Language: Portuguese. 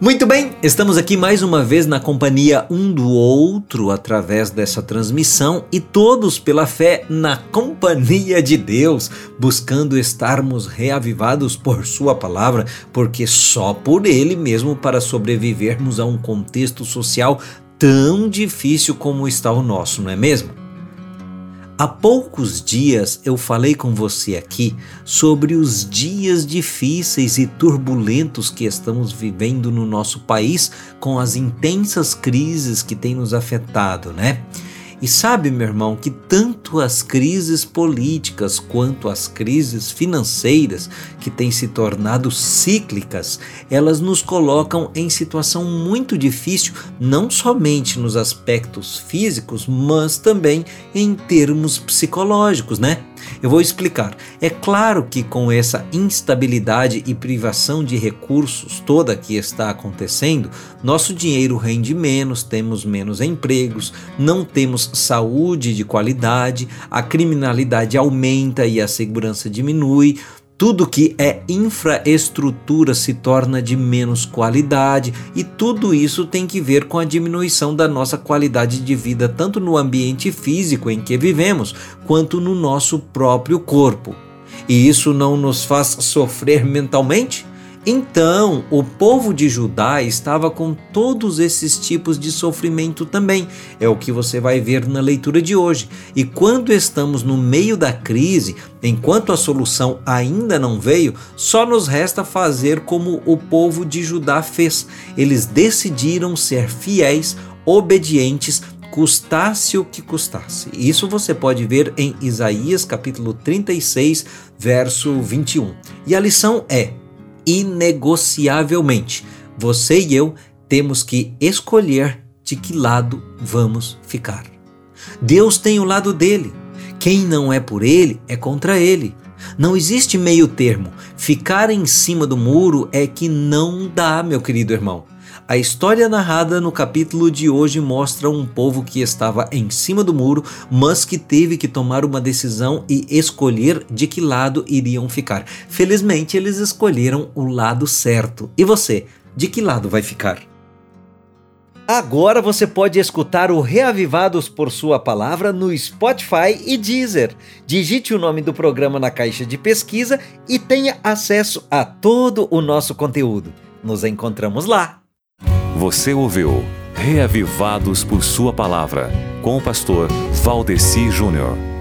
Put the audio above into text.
Muito bem, estamos aqui mais uma vez na companhia um do outro através dessa transmissão e todos pela fé na companhia de Deus, buscando estarmos reavivados por Sua palavra, porque só por Ele mesmo para sobrevivermos a um contexto social tão difícil como está o nosso, não é mesmo? Há poucos dias eu falei com você aqui sobre os dias difíceis e turbulentos que estamos vivendo no nosso país com as intensas crises que têm nos afetado, né? E sabe, meu irmão, que tanto as crises políticas quanto as crises financeiras, que têm se tornado cíclicas, elas nos colocam em situação muito difícil, não somente nos aspectos físicos, mas também em termos psicológicos, né? Eu vou explicar. É claro que com essa instabilidade e privação de recursos toda que está acontecendo, nosso dinheiro rende menos, temos menos empregos, não temos saúde de qualidade, a criminalidade aumenta e a segurança diminui. Tudo que é infraestrutura se torna de menos qualidade e tudo isso tem que ver com a diminuição da nossa qualidade de vida, tanto no ambiente físico em que vivemos, quanto no nosso próprio corpo. E isso não nos faz sofrer mentalmente? Então, o povo de Judá estava com todos esses tipos de sofrimento também. É o que você vai ver na leitura de hoje. E quando estamos no meio da crise, enquanto a solução ainda não veio, só nos resta fazer como o povo de Judá fez. Eles decidiram ser fiéis, obedientes, custasse o que custasse. Isso você pode ver em Isaías capítulo 36, verso 21. E a lição é: inegociavelmente. Você e eu temos que escolher de que lado vamos ficar. Deus tem o lado dele. Quem não é por ele é contra ele. Não existe meio termo. Ficar em cima do muro é que não dá, meu querido irmão. A história narrada no capítulo de hoje mostra um povo que estava em cima do muro, mas que teve que tomar uma decisão e escolher de que lado iriam ficar. Felizmente, eles escolheram o lado certo. E você, de que lado vai ficar? Agora você pode escutar o Reavivados por Sua Palavra no Spotify e Deezer. Digite o nome do programa na caixa de pesquisa e tenha acesso a todo o nosso conteúdo. Nos encontramos lá! Você ouviu Reavivados por Sua Palavra, com o pastor Valdeci Júnior.